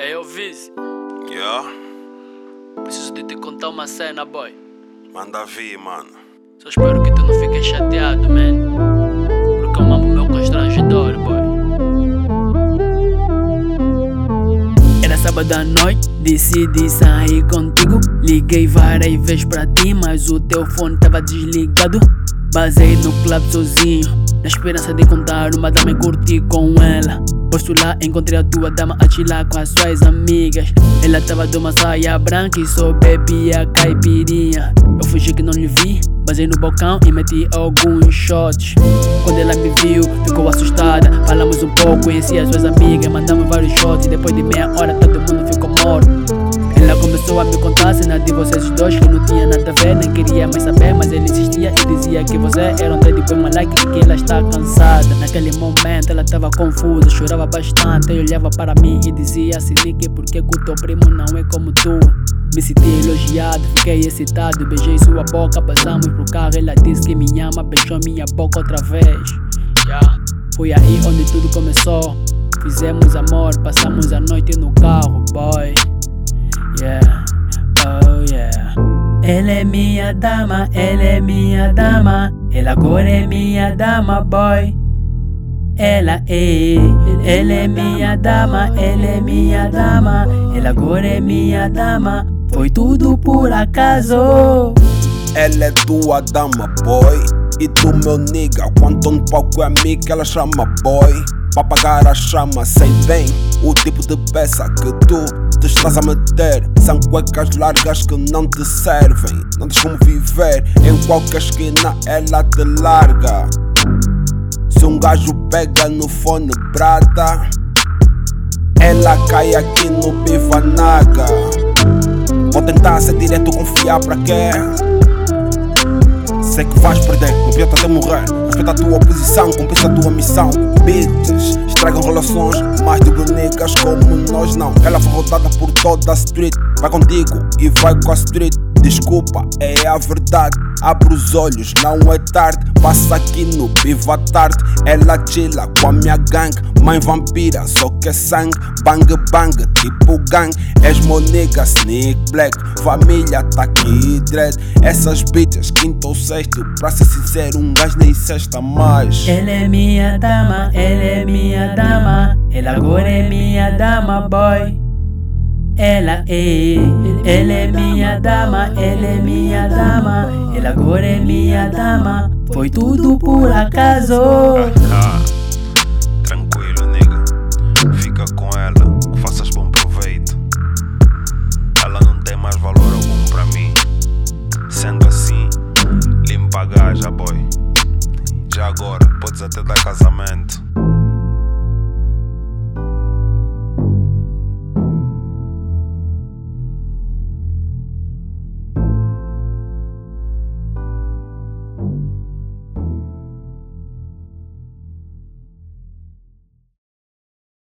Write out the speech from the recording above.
É eu, Vizi. Yeah? Preciso de te contar uma cena, boy. Manda vir, mano. Só espero que tu não fiques chateado, man. Porque eu amo meu constrangedor, boy. Era sábado à noite, decidi sair contigo. Liguei várias vezes pra ti, mas o teu fone tava desligado. Basei no club sozinho, na esperança de encontrar uma dama e curtir com ela. Posto lá, encontrei a tua dama a chilar com as suas amigas. Ela tava de uma saia branca e só bebia caipirinha. Eu fugi que não lhe vi, basei no balcão e meti alguns shots. Quando ela me viu, ficou assustada. Falamos um pouco, conheci as suas amigas, mandamos vários shots. E depois de meia hora todo mundo ficou morto. Ela começou a me contar cena de vocês dois que não tinha nada a ver, nem queria mais saber, mas ele insistia dizia que você era um dead boy malike e que ela está cansada. Naquele momento ela estava confusa, chorava bastante, e olhava para mim e dizia assim que porque que o teu primo não é como tu. Me senti elogiado, fiquei excitado, beijei sua boca, passamos pro carro, ela disse que me ama, beijou minha boca outra vez. Yeah. Foi aí onde tudo começou. Fizemos amor, passamos a noite no carro, boy. Yeah. Ela é minha dama, ela é minha dama. Ela agora é minha dama, boy. Ela é, ela é minha dama, ela é minha dama. Ela agora é minha dama. Foi tudo por acaso. Ela é tua dama, boy. E tu, meu nigga, quando no palco é amigo, ela chama boy. Pra apagar a chama, sei bem o tipo de peça que tu te estás a meter. São cuecas largas que não te servem. Não tens como viver em qualquer esquina, ela te larga. Se um gajo pega no fone prata, ela cai aqui no Pivanaga. Vou tentar ser direto, confiar pra quê? Sei que vais perder, não adianta até morrer. Respeita a tua posição, cumpre a tua missão. Bitches estragam relações, mais de bonitas como nós não. Ela foi rodada por toda a street, vai contigo e vai com a street. Desculpa, é a verdade. Abre os olhos, não é tarde. Passa aqui no Piva tarde. Ela chila com a minha gang. Mãe vampira, só que é sangue. Bang bang, tipo gang. És monega, sneak black. Família tá aqui dread. Essas bitches, quinto ou sexto. Pra ser sincero, um gajo nem sexta mais. Ela é minha dama, ela é minha dama. Ela agora é minha dama, boy. Ela é, ela é minha dama, ela é minha dama. Ela agora é minha dama. Foi tudo por acaso. Ah, tranquilo, nigga. Fica com ela, faças bom proveito. Ela não tem mais valor algum pra mim. Sendo assim, limpa a gaja, boy. Já agora, podes até dar casamento.